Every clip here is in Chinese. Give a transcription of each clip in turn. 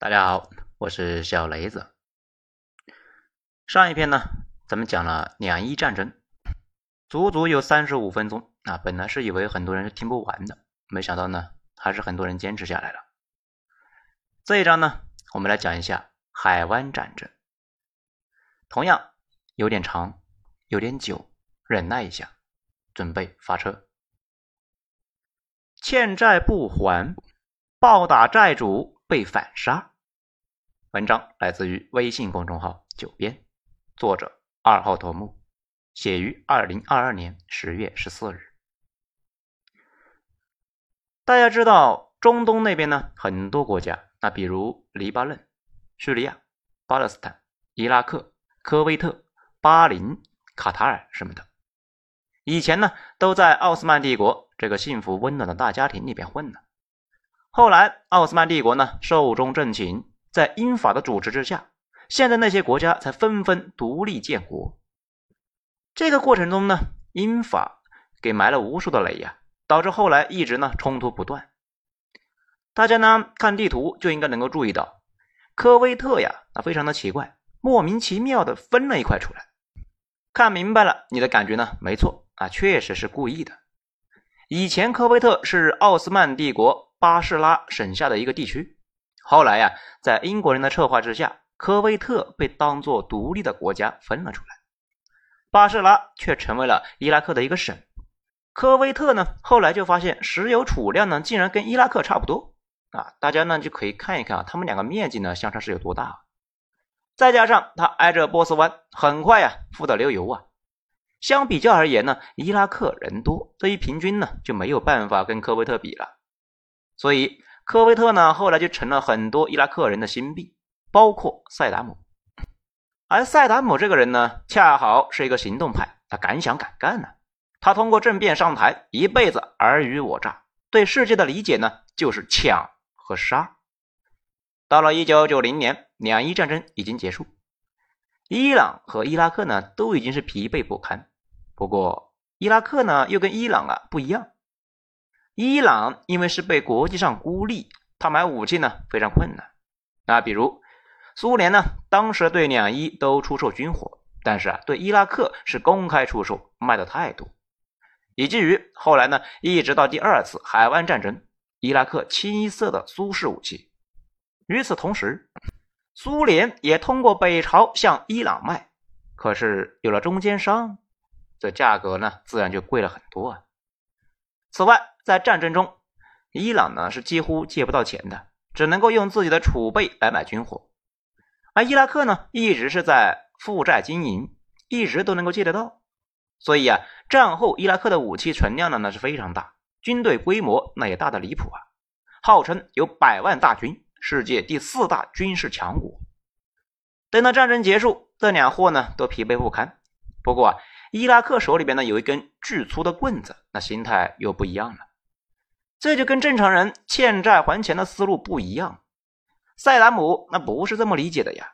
大家好，我是小雷子。上一篇呢，咱们讲了两伊战争，足足有三十五分钟啊。本来是以为很多人是听不完的，没想到呢，还是很多人坚持下来了。这一章呢，我们来讲一下海湾战争，同样有点长，有点久，忍耐一下，准备发车。欠债不还，暴打债主被反杀。文章来自于微信公众号“九编”，作者二号头目，写于二零二二年十月十四日。大家知道，中东那边呢，很多国家，那比如黎巴嫩、叙利亚、巴勒斯坦、伊拉克、科威特、巴林、卡塔尔什么的，以前呢，都在奥斯曼帝国。这个幸福温暖的大家庭里边混呢。后来奥斯曼帝国呢寿终正寝，在英法的主持之下，现在那些国家才纷纷独立建国。这个过程中呢，英法给埋了无数的雷呀，导致后来一直呢冲突不断。大家呢看地图就应该能够注意到，科威特呀，那非常的奇怪，莫名其妙的分了一块出来。看明白了，你的感觉呢？没错啊，确实是故意的。以前科威特是奥斯曼帝国巴士拉省下的一个地区，后来呀，在英国人的策划之下，科威特被当做独立的国家分了出来，巴士拉却成为了伊拉克的一个省。科威特呢，后来就发现石油储量呢，竟然跟伊拉克差不多啊！大家呢就可以看一看啊，他们两个面积呢相差是有多大，再加上它挨着波斯湾，很快呀，富得流油啊！相比较而言呢，伊拉克人多，这一平均呢就没有办法跟科威特比了。所以科威特呢后来就成了很多伊拉克人的心病，包括塞达姆。而塞达姆这个人呢，恰好是一个行动派，他敢想敢干呢。他通过政变上台，一辈子尔虞我诈，对世界的理解呢就是抢和杀。到了一九九零年，两伊战争已经结束。伊朗和伊拉克呢，都已经是疲惫不堪。不过，伊拉克呢，又跟伊朗啊不一样。伊朗因为是被国际上孤立，他买武器呢非常困难。那比如苏联呢，当时对两伊都出售军火，但是啊，对伊拉克是公开出售，卖的太多，以至于后来呢，一直到第二次海湾战争，伊拉克清一色的苏式武器。与此同时，苏联也通过北朝向伊朗卖，可是有了中间商，这价格呢自然就贵了很多啊。此外，在战争中，伊朗呢是几乎借不到钱的，只能够用自己的储备来买军火，而伊拉克呢一直是在负债经营，一直都能够借得到，所以啊，战后伊拉克的武器存量呢那是非常大，军队规模那也大的离谱啊，号称有百万大军。世界第四大军事强国。等到战争结束，这两货呢都疲惫不堪。不过啊，伊拉克手里边呢有一根巨粗的棍子，那心态又不一样了。这就跟正常人欠债还钱的思路不一样。塞达姆那不是这么理解的呀，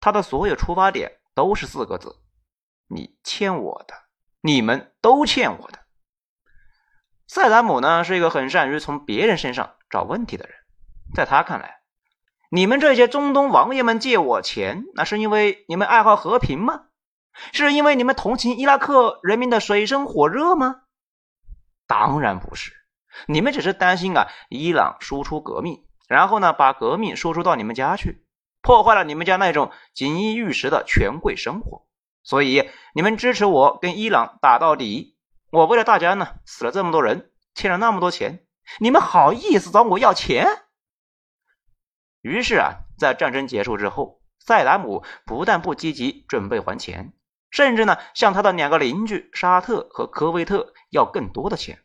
他的所有出发点都是四个字：你欠我的，你们都欠我的。塞达姆呢是一个很善于从别人身上找问题的人，在他看来。你们这些中东王爷们借我钱，那是因为你们爱好和平吗？是因为你们同情伊拉克人民的水深火热吗？当然不是，你们只是担心啊，伊朗输出革命，然后呢，把革命输出到你们家去，破坏了你们家那种锦衣玉食的权贵生活，所以你们支持我跟伊朗打到底。我为了大家呢，死了这么多人，欠了那么多钱，你们好意思找我要钱？于是啊，在战争结束之后，塞达姆不但不积极准备还钱，甚至呢向他的两个邻居沙特和科威特要更多的钱。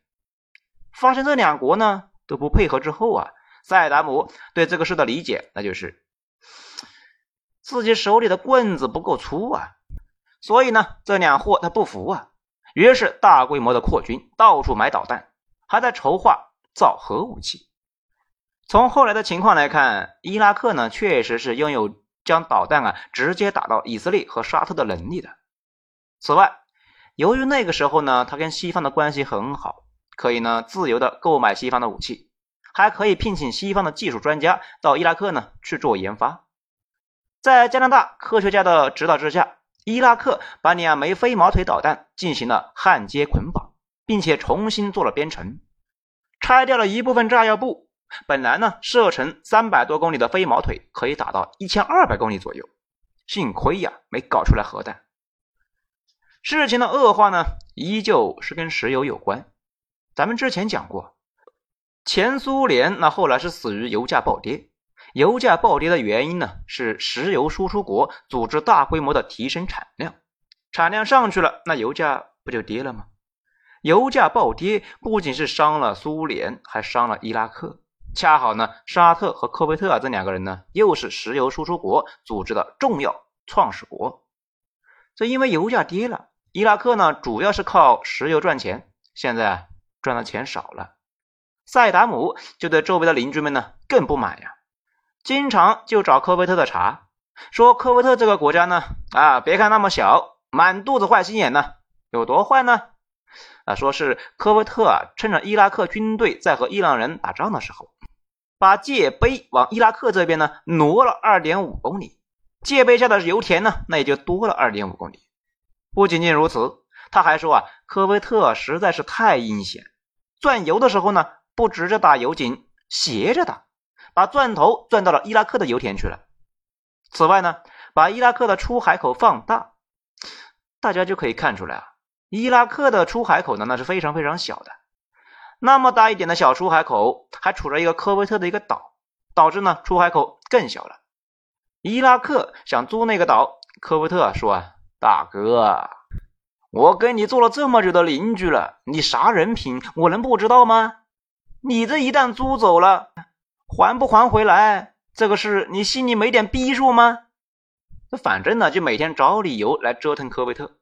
发现这两国呢都不配合之后啊，塞达姆对这个事的理解那就是自己手里的棍子不够粗啊，所以呢这两货他不服啊，于是大规模的扩军，到处买导弹，还在筹划造核武器。从后来的情况来看，伊拉克呢确实是拥有将导弹啊直接打到以色列和沙特的能力的。此外，由于那个时候呢，他跟西方的关系很好，可以呢自由的购买西方的武器，还可以聘请西方的技术专家到伊拉克呢去做研发。在加拿大科学家的指导之下，伊拉克把两枚飞毛腿导弹进行了焊接捆绑，并且重新做了编程，拆掉了一部分炸药布。本来呢，射程三百多公里的飞毛腿可以打到一千二百公里左右。幸亏呀，没搞出来核弹。事情的恶化呢，依旧是跟石油有关。咱们之前讲过，前苏联那后来是死于油价暴跌。油价暴跌的原因呢，是石油输出国组织大规模的提升产量，产量上去了，那油价不就跌了吗？油价暴跌不仅是伤了苏联，还伤了伊拉克。恰好呢，沙特和科威特啊这两个人呢，又是石油输出国组织的重要创始国。这因为油价跌了，伊拉克呢主要是靠石油赚钱，现在赚的钱少了。萨达姆就对周围的邻居们呢更不满呀，经常就找科威特的茬，说科威特这个国家呢啊，别看那么小，满肚子坏心眼呢，有多坏呢？啊，说是科威特啊，趁着伊拉克军队在和伊朗人打仗的时候。把界碑往伊拉克这边呢挪了二点五公里，界碑下的油田呢那也就多了二点五公里。不仅仅如此，他还说啊，科威特实在是太阴险，钻油的时候呢不直着打油井，斜着打，把钻头钻到了伊拉克的油田去了。此外呢，把伊拉克的出海口放大，大家就可以看出来啊，伊拉克的出海口呢那是非常非常小的。那么大一点的小出海口，还处着一个科威特的一个岛，导致呢出海口更小了。伊拉克想租那个岛，科威特说啊，大哥，我跟你做了这么久的邻居了，你啥人品，我能不知道吗？你这一旦租走了，还不还回来，这个事你心里没点逼数吗？这反正呢，就每天找理由来折腾科威特。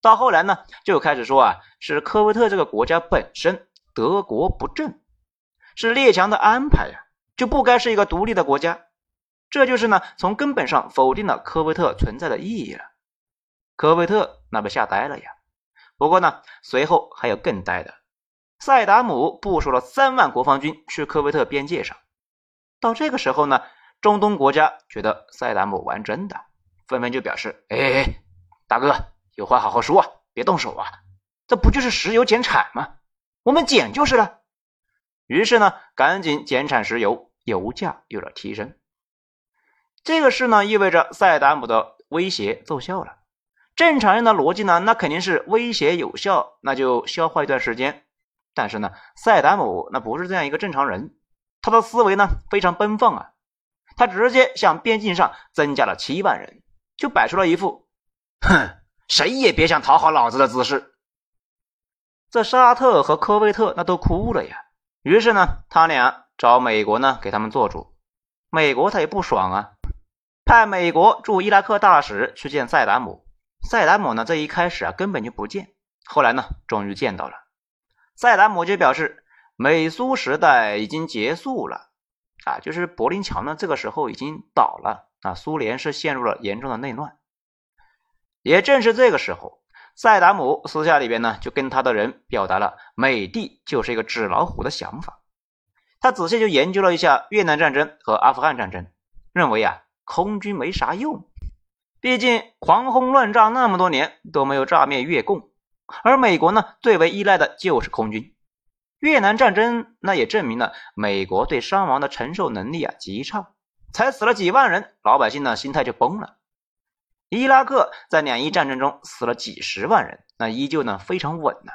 到后来呢，就开始说啊，是科威特这个国家本身。德国不正，是列强的安排呀，就不该是一个独立的国家。这就是呢，从根本上否定了科威特存在的意义了。科威特那不吓呆了呀。不过呢，随后还有更呆的。萨达姆部署了三万国防军去科威特边界上。到这个时候呢，中东国家觉得萨达姆玩真的，纷纷就表示：“哎，大哥，有话好好说啊，别动手啊！这不就是石油减产吗？”我们减就是了，于是呢，赶紧减产石油，油价有了提升。这个事呢，意味着萨达姆的威胁奏效了。正常人的逻辑呢，那肯定是威胁有效，那就消化一段时间。但是呢，萨达姆那不是这样一个正常人，他的思维呢非常奔放啊，他直接向边境上增加了七万人，就摆出了一副“哼，谁也别想讨好老子的姿势。这沙特和科威特那都哭了呀。于是呢，他俩找美国呢给他们做主。美国他也不爽啊，派美国驻伊拉克大使去见萨达姆。萨达姆呢这一开始啊根本就不见，后来呢终于见到了。萨达姆就表示，美苏时代已经结束了啊，就是柏林墙呢这个时候已经倒了啊，苏联是陷入了严重的内乱。也正是这个时候。萨达姆私下里边呢，就跟他的人表达了美帝就是一个纸老虎的想法。他仔细就研究了一下越南战争和阿富汗战争，认为啊，空军没啥用，毕竟狂轰乱炸那么多年都没有炸灭越共，而美国呢，最为依赖的就是空军。越南战争那也证明了美国对伤亡的承受能力啊极差，才死了几万人，老百姓呢心态就崩了。伊拉克在两伊战争中死了几十万人，那依旧呢非常稳呢，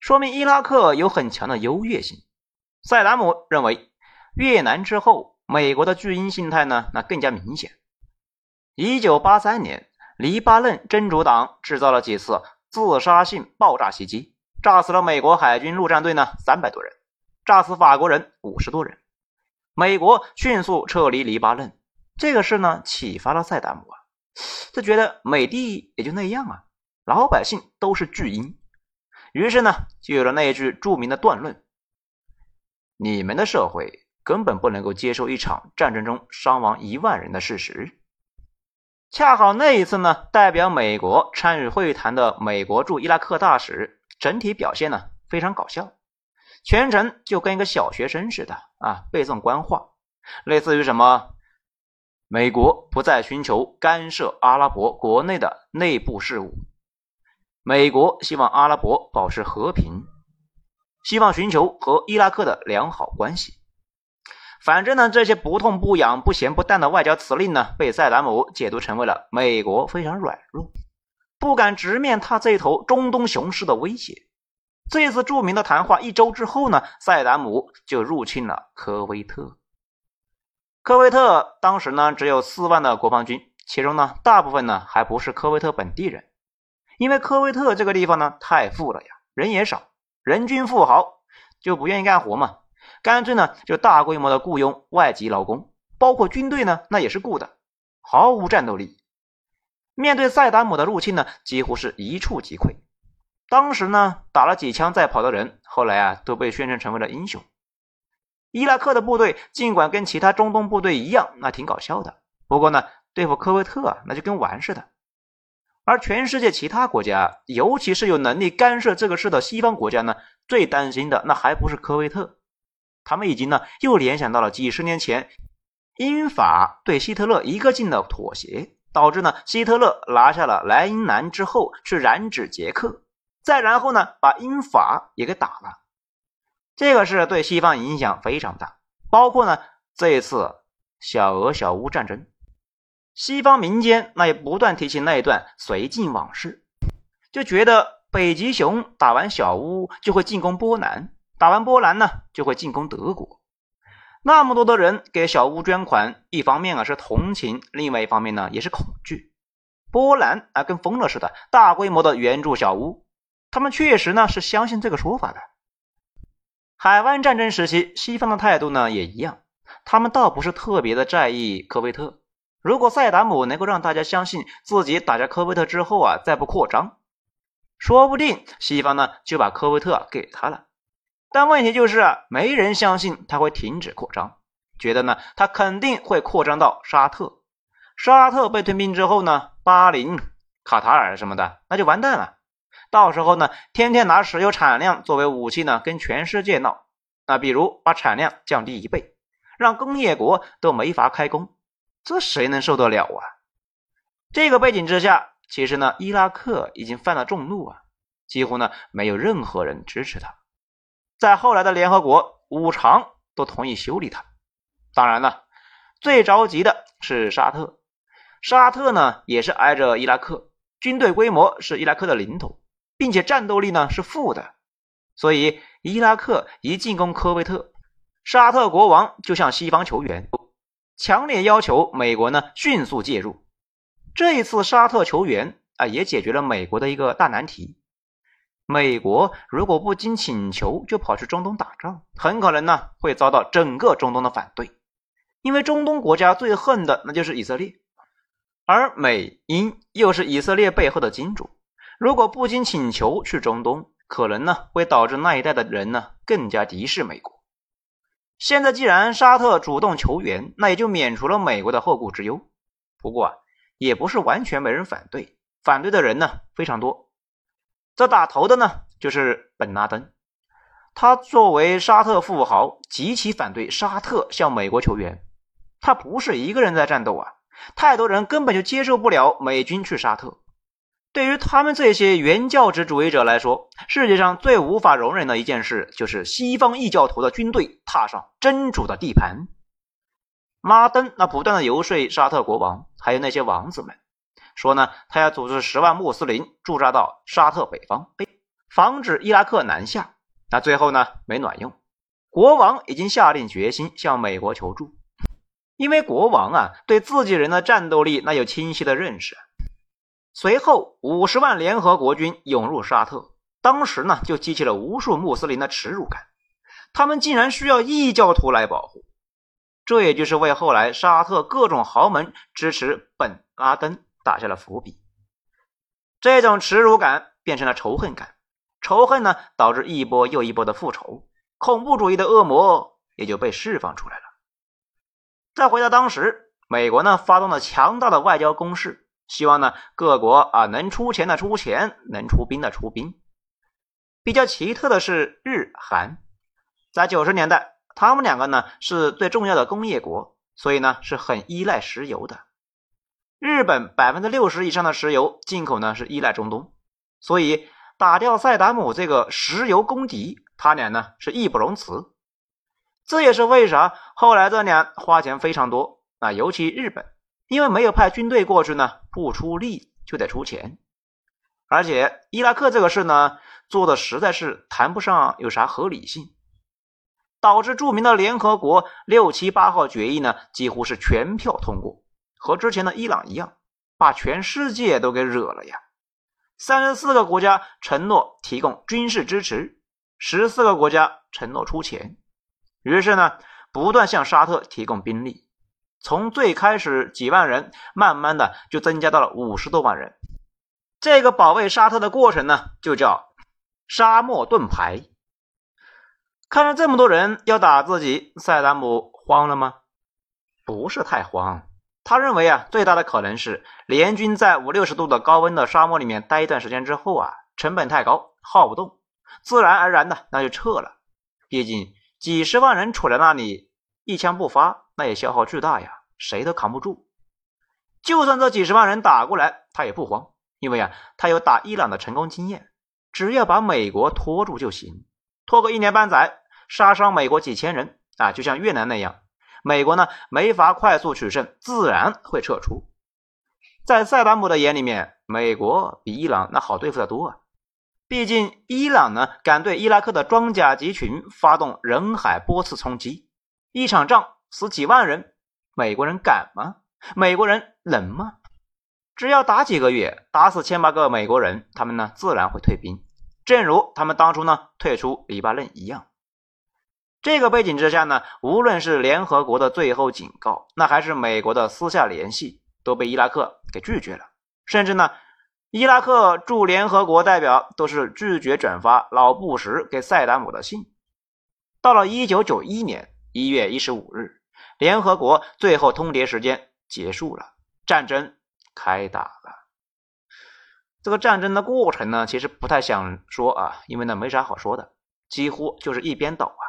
说明伊拉克有很强的优越性。塞达姆认为，越南之后，美国的巨婴心态呢那更加明显。一九八三年，黎巴嫩真主党制造了几次自杀性爆炸袭击，炸死了美国海军陆战队呢三百多人，炸死法国人五十多人，美国迅速撤离黎巴嫩。这个事呢启发了塞达姆啊。他觉得美帝也就那样啊，老百姓都是巨婴，于是呢，就有了那一句著名的断论：你们的社会根本不能够接受一场战争中伤亡一万人的事实。恰好那一次呢，代表美国参与会谈的美国驻伊拉克大使整体表现呢非常搞笑，全程就跟一个小学生似的啊，背诵官话，类似于什么“美国不再寻求干涉阿拉伯国内的内部事务”，美国希望阿拉伯保持和平，希望寻求和伊拉克的良好关系。反正呢，这些不痛不痒、不咸不淡的外交辞令呢，被萨达姆解读成为了美国非常软弱，不敢直面他这头中东雄狮的威胁。这次著名的谈话一周之后呢，萨达姆就入侵了科威特。科威特当时呢只有四万的国防军，其中呢大部分呢还不是科威特本地人，因为科威特这个地方呢太富了呀，人也少，人均富豪就不愿意干活嘛。干脆呢，就大规模的雇佣外籍劳工，包括军队呢，那也是雇的，毫无战斗力。面对塞达姆的入侵呢，几乎是一触即溃。当时呢，打了几枪再跑的人，后来啊，都被宣称成为了英雄。伊拉克的部队尽管跟其他中东部队一样，那挺搞笑的，不过呢，对付科威特啊，那就跟玩似的。而全世界其他国家，尤其是有能力干涉这个事的西方国家呢，最担心的那还不是科威特。他们已经呢，又联想到了几十年前英法对希特勒一个劲的妥协，导致呢希特勒拿下了莱茵兰之后去染指捷克，再然后呢把英法也给打了。这个是对西方影响非常大，包括呢这一次小俄小乌战争，西方民间那也不断提起那一段绥靖往事，就觉得北极熊打完小乌就会进攻波兰。打完波兰呢，就会进攻德国。那么多的人给小乌捐款，一方面啊是同情，另外一方面呢也是恐惧。波兰啊跟疯了似的，大规模的援助小乌。他们确实呢是相信这个说法的。海湾战争时期，西方的态度呢也一样，他们倒不是特别的在意科威特。如果萨达姆能够让大家相信自己打下科威特之后啊再不扩张，说不定西方呢就把科威特给他了。但问题就是啊，没人相信他会停止扩张，觉得呢，他肯定会扩张到沙特。沙特被吞并之后呢，巴林、卡塔尔什么的，那就完蛋了。到时候呢，天天拿石油产量作为武器呢，跟全世界闹。那比如把产量降低一倍，让工业国都没法开工，这谁能受得了啊？这个背景之下，其实呢，伊拉克已经犯了众怒啊，几乎呢，没有任何人支持他。在后来的联合国，五常都同意修理它。当然了，最着急的是沙特。沙特呢，也是挨着伊拉克，军队规模是伊拉克的零头，并且战斗力呢是负的。所以，伊拉克一进攻科威特，沙特国王就向西方求援，强烈要求美国呢迅速介入。这一次沙特求援啊，也解决了美国的一个大难题。美国如果不经请求就跑去中东打仗，很可能呢会遭到整个中东的反对，因为中东国家最恨的那就是以色列，而美英又是以色列背后的金主，如果不经请求去中东，可能呢会导致那一带的人呢更加敌视美国。现在既然沙特主动求援，那也就免除了美国的后顾之忧。不过啊，也不是完全没人反对，反对的人呢非常多。这打头的呢，就是本拉登。他作为沙特富豪，极其反对沙特向美国求援。他不是一个人在战斗啊，太多人根本就接受不了美军去沙特。对于他们这些原教旨主义者来说，世界上最无法容忍的一件事，就是西方异教徒的军队踏上真主的地盘。拉登那不断的游说沙特国王，还有那些王子们。说呢，他要组织十万穆斯林驻扎到沙特北方，防止伊拉克南下。那最后呢，没卵用。国王已经下定决心向美国求助，因为国王啊，对自己人的战斗力那有清晰的认识。随后，五十万联合国军涌入沙特，当时呢，就激起了无数穆斯林的耻辱感。他们竟然需要异教徒来保护，这也就是为后来沙特各种豪门支持本拉登。打下了伏笔，这种耻辱感变成了仇恨感，仇恨呢导致一波又一波的复仇，恐怖主义的恶魔也就被释放出来了。再回到当时，美国呢发动了强大的外交攻势，希望呢各国啊能出钱的出钱，能出兵的出兵。比较奇特的是，日韩在九十年代，他们两个呢是最重要的工业国，所以呢是很依赖石油的。日本百分之六十以上的石油进口呢是依赖中东，所以打掉萨达姆这个石油公敌，他俩呢是义不容辞。这也是为啥后来这俩花钱非常多啊，尤其日本，因为没有派军队过去呢，不出力就得出钱，而且伊拉克这个事呢做的实在是谈不上有啥合理性，导致著名的联合国六七八号决议呢几乎是全票通过。和之前的伊朗一样，把全世界都给惹了呀！三十四个国家承诺提供军事支持，十四个国家承诺出钱，于是呢，不断向沙特提供兵力，从最开始几万人，慢慢的就增加到了五十多万人。这个保卫沙特的过程呢，就叫沙漠盾牌。看着这么多人要打自己，塞达姆慌了吗？不是太慌。他认为啊，最大的可能是联军在五六十度的高温的沙漠里面待一段时间之后啊，成本太高，耗不动，自然而然的那就撤了。毕竟几十万人杵在那里，一枪不发，那也消耗巨大呀，谁都扛不住。就算这几十万人打过来，他也不慌，因为啊，他有打伊朗的成功经验，只要把美国拖住就行，拖个一年半载，杀伤美国几千人啊，就像越南那样。美国呢没法快速取胜，自然会撤出。在塞达姆的眼里面，美国比伊朗那好对付的多啊。毕竟伊朗呢敢对伊拉克的装甲集群发动人海波次冲击，一场仗死几万人，美国人敢吗？美国人能吗？只要打几个月，打死千把个美国人，他们呢自然会退兵，正如他们当初呢退出黎巴嫩一样。这个背景之下呢，无论是联合国的最后警告，那还是美国的私下联系，都被伊拉克给拒绝了。甚至呢，伊拉克驻联合国代表都是拒绝转发老布什给塞达姆的信。到了一九九一年一月一十五日，联合国最后通牒时间结束了，战争开打了。这个战争的过程呢，其实不太想说啊，因为呢没啥好说的，几乎就是一边倒啊。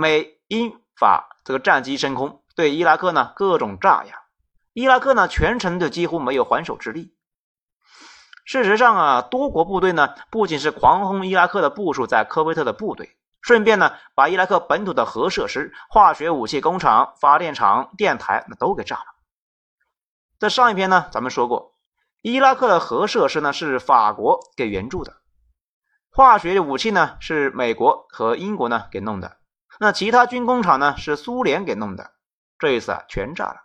美英法这个战机升空，对伊拉克呢各种炸呀，伊拉克呢全程就几乎没有还手之力。事实上啊，多国部队呢不仅是狂轰伊拉克的部署在科威特的部队，顺便呢把伊拉克本土的核设施、化学武器工厂、发电厂、电台那都给炸了。在上一篇呢，咱们说过，伊拉克的核设施呢是法国给援助的，化学武器呢是美国和英国呢给弄的。那其他军工厂呢？是苏联给弄的，这一次啊全炸了。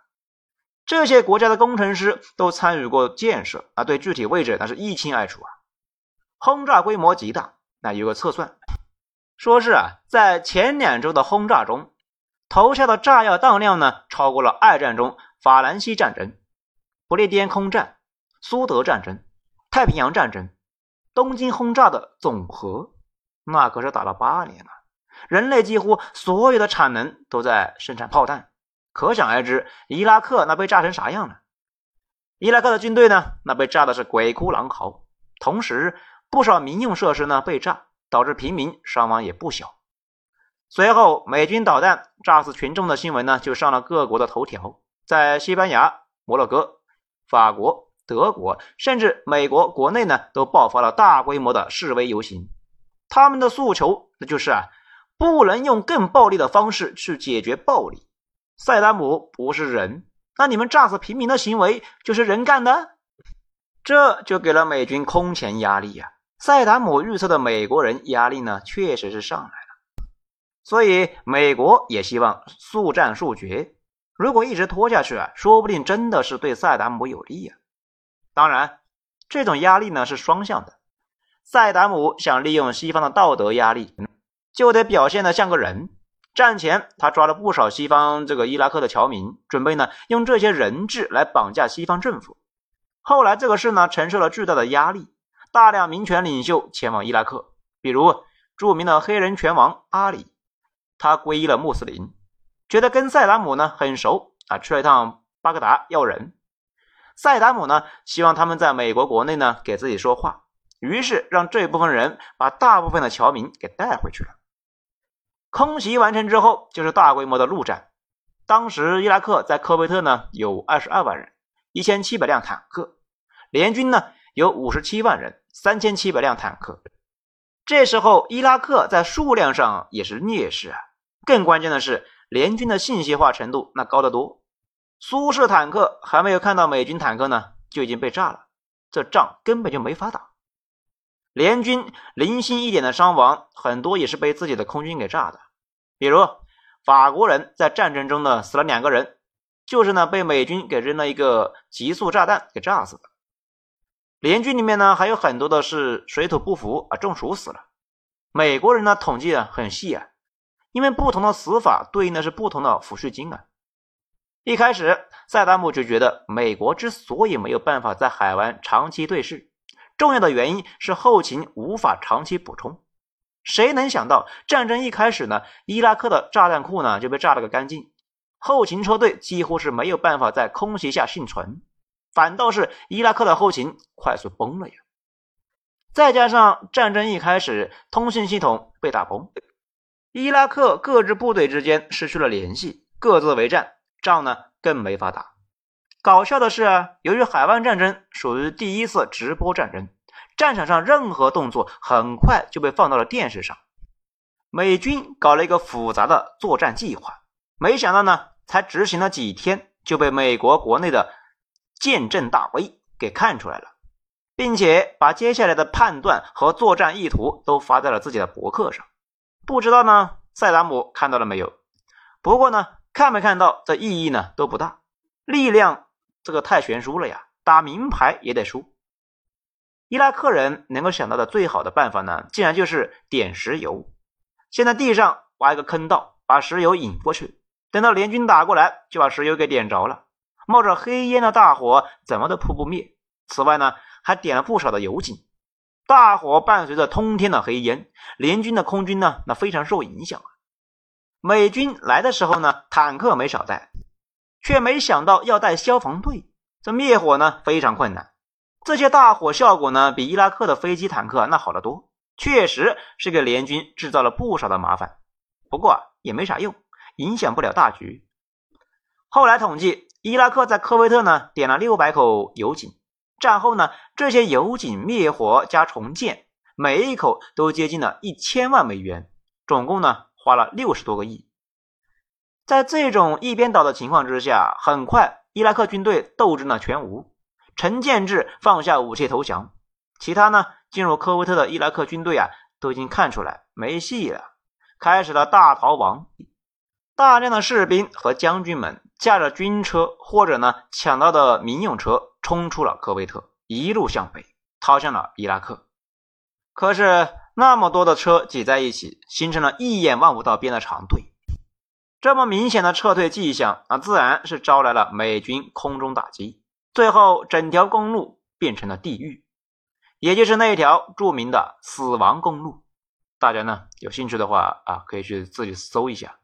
这些国家的工程师都参与过建设啊，对具体位置那是一清二楚啊。轰炸规模极大，那有个测算，说是啊，在前两周的轰炸中，投下的炸药当量呢，超过了二战中法兰西战争、不列颠空战、苏德战争、太平洋战争、东京轰炸的总和，那可是打了八年了。人类几乎所有的产能都在生产炮弹，可想而知，伊拉克那被炸成啥样了？伊拉克的军队呢？那被炸的是鬼哭狼嚎，同时不少民用设施呢被炸，导致平民伤亡也不小。随后，美军导弹炸死群众的新闻呢就上了各国的头条，在西班牙、摩洛哥、法国、德国，甚至美国国内呢都爆发了大规模的示威游行，他们的诉求那就是啊。不能用更暴力的方式去解决暴力。塞达姆不是人，那你们炸死平民的行为就是人干的？这就给了美军空前压力呀！塞达姆预测的美国人压力呢，确实是上来了。所以美国也希望速战速决。如果一直拖下去啊，说不定真的是对塞达姆有利呀。当然，这种压力呢是双向的。塞达姆想利用西方的道德压力。就得表现的像个人。战前，他抓了不少西方这个伊拉克的侨民，准备呢用这些人质来绑架西方政府。后来这个事呢承受了巨大的压力，大量民权领袖前往伊拉克，比如著名的黑人拳王阿里，他皈依了穆斯林，觉得跟塞达姆呢很熟啊，去了一趟巴格达要人。塞达姆呢希望他们在美国国内呢给自己说话，于是让这部分人把大部分的侨民给带回去了。空袭完成之后，就是大规模的陆战。当时伊拉克在科威特呢有二十二万人，一千七百辆坦克，联军呢有五十七万人，三千七百辆坦克。这时候伊拉克在数量上也是劣势啊。更关键的是，联军的信息化程度那高得多。苏式坦克还没有看到美军坦克呢，就已经被炸了，这仗根本就没法打。联军零星一点的伤亡，很多也是被自己的空军给炸的。比如法国人在战争中呢死了两个人，就是呢被美军给扔了一个急速炸弹给炸死的。联军里面呢还有很多的是水土不服啊中暑死了。美国人呢统计啊很细啊，因为不同的死法对应的是不同的抚恤金啊。一开始萨达姆就觉得美国之所以没有办法在海湾长期对峙。重要的原因是后勤无法长期补充。谁能想到战争一开始呢，伊拉克的炸弹库呢就被炸了个干净，后勤车队几乎是没有办法在空袭下幸存，反倒是伊拉克的后勤快速崩了呀。再加上战争一开始通信系统被打崩，伊拉克各支部队之间失去了联系，各自为战，仗呢更没法打。搞笑的是，由于海湾战争属于第一次直播战争，战场上任何动作很快就被放到了电视上。美军搞了一个复杂的作战计划，没想到呢，才执行了几天，就被美国国内的见证大 V 给看出来了，并且把接下来的判断和作战意图都发在了自己的博客上。不知道呢，塞达姆看到了没有？不过呢，看没看到这意义呢都不大，力量。这个太悬殊了呀，打明牌也得输。伊拉克人能够想到的最好的办法呢，竟然就是点石油，先在地上挖一个坑道，把石油引过去，等到联军打过来，就把石油给点着了。冒着黑烟的大火怎么都扑不灭。此外呢，还点了不少的油井。大火伴随着通天的黑烟，联军的空军呢，那非常受影响啊。美军来的时候呢，坦克没少带。却没想到要带消防队，这灭火呢非常困难。这些大火效果呢比伊拉克的飞机坦克那好得多，确实是给联军制造了不少的麻烦。不过也没啥用，影响不了大局。后来统计，伊拉克在科威特呢点了六百口油井，战后呢这些油井灭火加重建，每一口都接近了一千万美元，总共呢花了六十多个亿。在这种一边倒的情况之下，很快伊拉克军队斗志呢全无，陈建志放下武器投降，其他呢进入科威特的伊拉克军队啊都已经看出来没戏了，开始了大逃亡。大量的士兵和将军们驾着军车或者呢抢到的民用车冲出了科威特，一路向北逃向了伊拉克。可是那么多的车挤在一起，形成了一眼望不到边的长队。这么明显的撤退迹象啊，自然是招来了美军空中打击，最后整条公路变成了地狱，也就是那一条著名的死亡公路。大家呢有兴趣的话啊，可以去自己搜一下。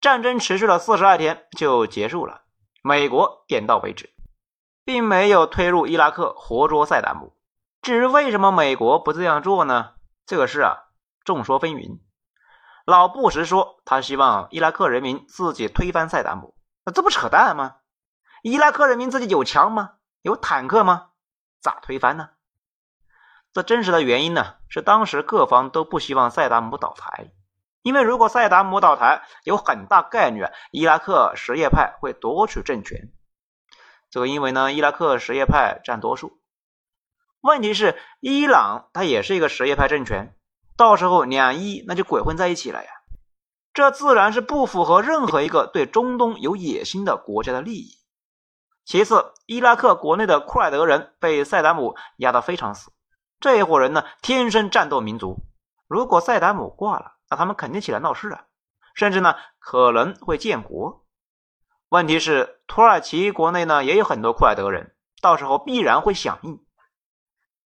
战争持续了四十二天就结束了，美国点到为止，并没有推入伊拉克活捉塞达姆。至于为什么美国不这样做呢？这个事啊，众说纷纭。老布什说，他希望伊拉克人民自己推翻塞达姆，那这不扯淡吗？伊拉克人民自己有枪吗？有坦克吗？咋推翻呢？这真实的原因呢，是当时各方都不希望塞达姆倒台，因为如果塞达姆倒台，有很大概率伊拉克什叶派会夺取政权。这个因为呢，伊拉克什叶派占多数，问题是伊朗它也是一个什叶派政权。到时候两伊那就鬼混在一起了呀，这自然是不符合任何一个对中东有野心的国家的利益。其次，伊拉克国内的库尔德人被塞达姆压得非常死，这一伙人呢天生战斗民族，如果塞达姆挂了，那他们肯定起来闹事啊，甚至呢可能会建国。问题是土耳其国内呢也有很多库尔德人，到时候必然会响应。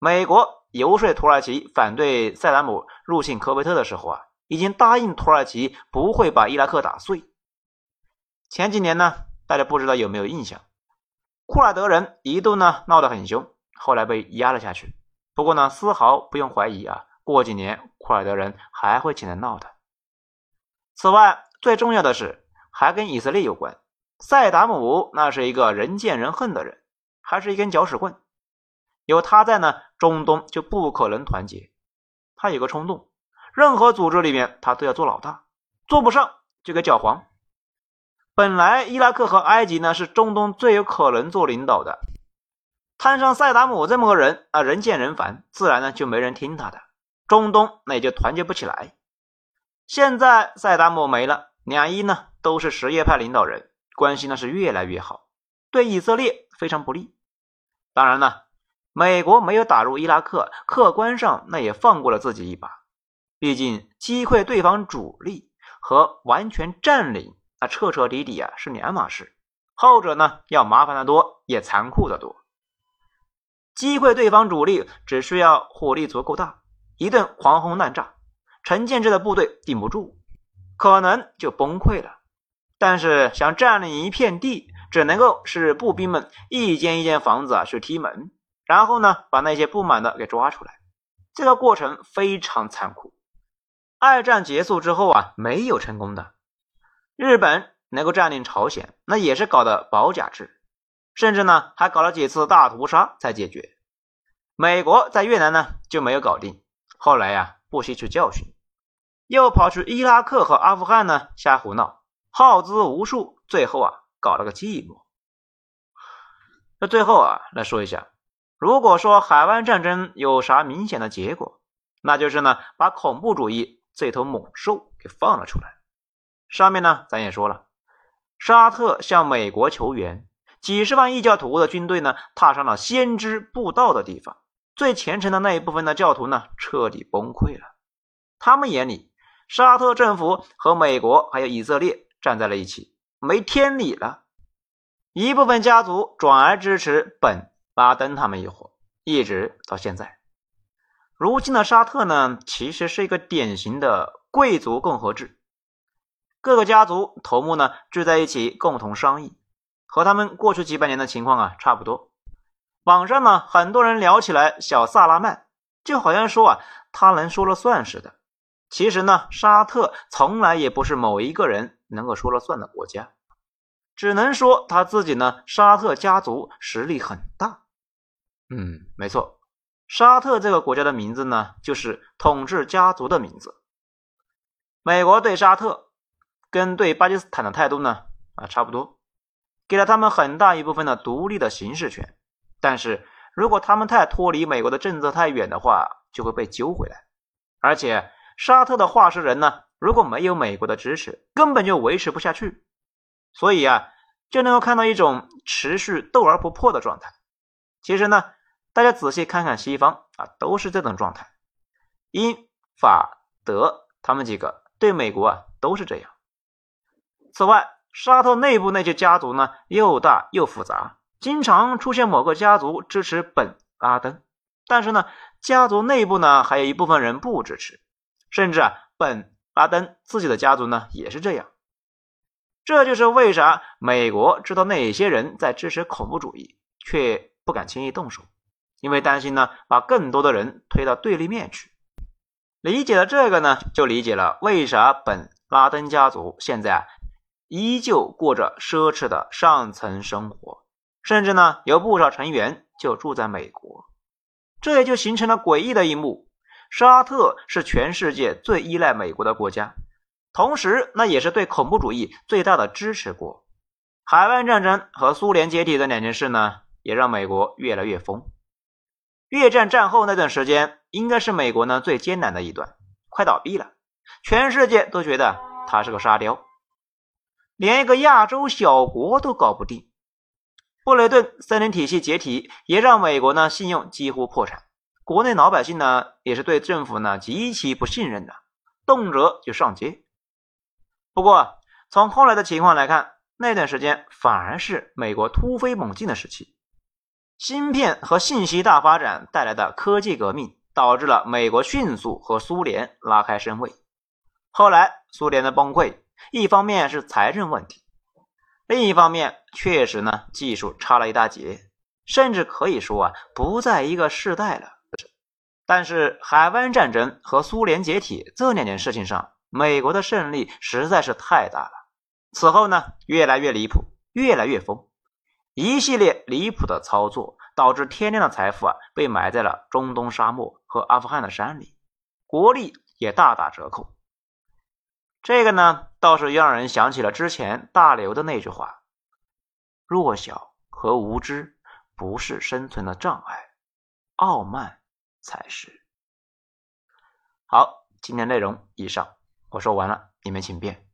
美国。游说土耳其反对塞达姆入侵科威特的时候啊，已经答应土耳其不会把伊拉克打碎。前几年呢，大家不知道有没有印象，库尔德人一度呢闹得很凶，后来被压了下去。不过呢，丝毫不用怀疑啊，过几年库尔德人还会起来闹的。此外，最重要的是还跟以色列有关。萨达姆那是一个人见人恨的人，还是一根搅屎棍。有他在呢，中东就不可能团结。他有个冲动，任何组织里面他都要做老大，做不上就给搅黄。本来伊拉克和埃及呢是中东最有可能做领导的，摊上萨达姆这么个人啊，人见人烦，自然呢就没人听他的，中东那也就团结不起来。现在萨达姆没了，两伊呢都是什叶派领导人，关系呢是越来越好，对以色列非常不利。当然了。美国没有打入伊拉克，客观上那也放过了自己一把。毕竟击溃对方主力和完全占领那彻彻底底啊是两码事，后者呢要麻烦的多，也残酷的多。击溃对方主力只需要火力足够大，一顿狂轰滥炸，陈建制的部队顶不住，可能就崩溃了。但是想占领一片地，只能够是步兵们一间一间房子啊去踢门。然后呢，把那些不满的给抓出来，这个过程非常残酷。二战结束之后啊，没有成功的。日本能够占领朝鲜，那也是搞的保甲制，甚至呢还搞了几次大屠杀才解决。美国在越南呢就没有搞定，后来呀不吸取教训，又跑去伊拉克和阿富汗呢瞎胡闹，耗资无数，最后啊搞了个寂寞。那最后啊来说一下。如果说海湾战争有啥明显的结果，那就是呢，把恐怖主义这头猛兽给放了出来。上面呢，咱也说了，沙特向美国求援，几十万异教徒的军队呢，踏上了先知布道的地方，最虔诚的那一部分的教徒呢，彻底崩溃了。他们眼里，沙特政府和美国还有以色列站在了一起，没天理了。一部分家族转而支持本。拉登他们一伙，一直到现在。如今的沙特呢，其实是一个典型的贵族共和制，各个家族头目呢聚在一起共同商议，和他们过去几百年的情况啊差不多。网上呢，很多人聊起来小萨拉曼，就好像说啊他能说了算似的。其实呢，沙特从来也不是某一个人能够说了算的国家，只能说他自己呢，沙特家族实力很大。嗯，没错，沙特这个国家的名字呢，就是统治家族的名字。美国对沙特跟对巴基斯坦的态度呢，啊，差不多，给了他们很大一部分的独立的行事权。但是如果他们太脱离美国的政策太远的话，就会被揪回来。而且沙特的话事人呢，如果没有美国的支持，根本就维持不下去。所以啊，就能够看到一种持续斗而不破的状态。其实呢。大家仔细看看西方啊，都是这种状态。英法德他们几个对美国啊都是这样。此外，沙特内部那些家族呢又大又复杂，经常出现某个家族支持本拉登，但是呢家族内部呢还有一部分人不支持，甚至啊本拉登自己的家族呢也是这样。这就是为啥美国知道哪些人在支持恐怖主义，却不敢轻易动手。因为担心呢，把更多的人推到对立面去。理解了这个呢，就理解了为啥本拉登家族现在啊依旧过着奢侈的上层生活，甚至呢有不少成员就住在美国。这也就形成了诡异的一幕：沙特是全世界最依赖美国的国家，同时那也是对恐怖主义最大的支持国。海湾战争和苏联解体的两件事呢，也让美国越来越疯。越战战后那段时间，应该是美国呢最艰难的一段，快倒闭了，全世界都觉得他是个沙雕，连一个亚洲小国都搞不定。布雷顿森林体系解体，也让美国呢信用几乎破产，国内老百姓呢也是对政府呢极其不信任的，动辄就上街。不过从后来的情况来看，那段时间反而是美国突飞猛进的时期。芯片和信息大发展带来的科技革命，导致了美国迅速和苏联拉开身位。后来苏联的崩溃，一方面是财政问题，另一方面确实呢技术差了一大截，甚至可以说啊不在一个世代了。但是海湾战争和苏联解体这两件事情上，美国的胜利实在是太大了。此后呢，越来越离谱，越来越疯，一系列离谱的操作导致天量的财富啊被埋在了中东沙漠和阿富汗的山里，国力也大打折扣。这个呢，倒是让人想起了之前大刘的那句话：“弱小和无知不是生存的障碍，傲慢才是。”好，今天内容以上，我说完了，你们请便。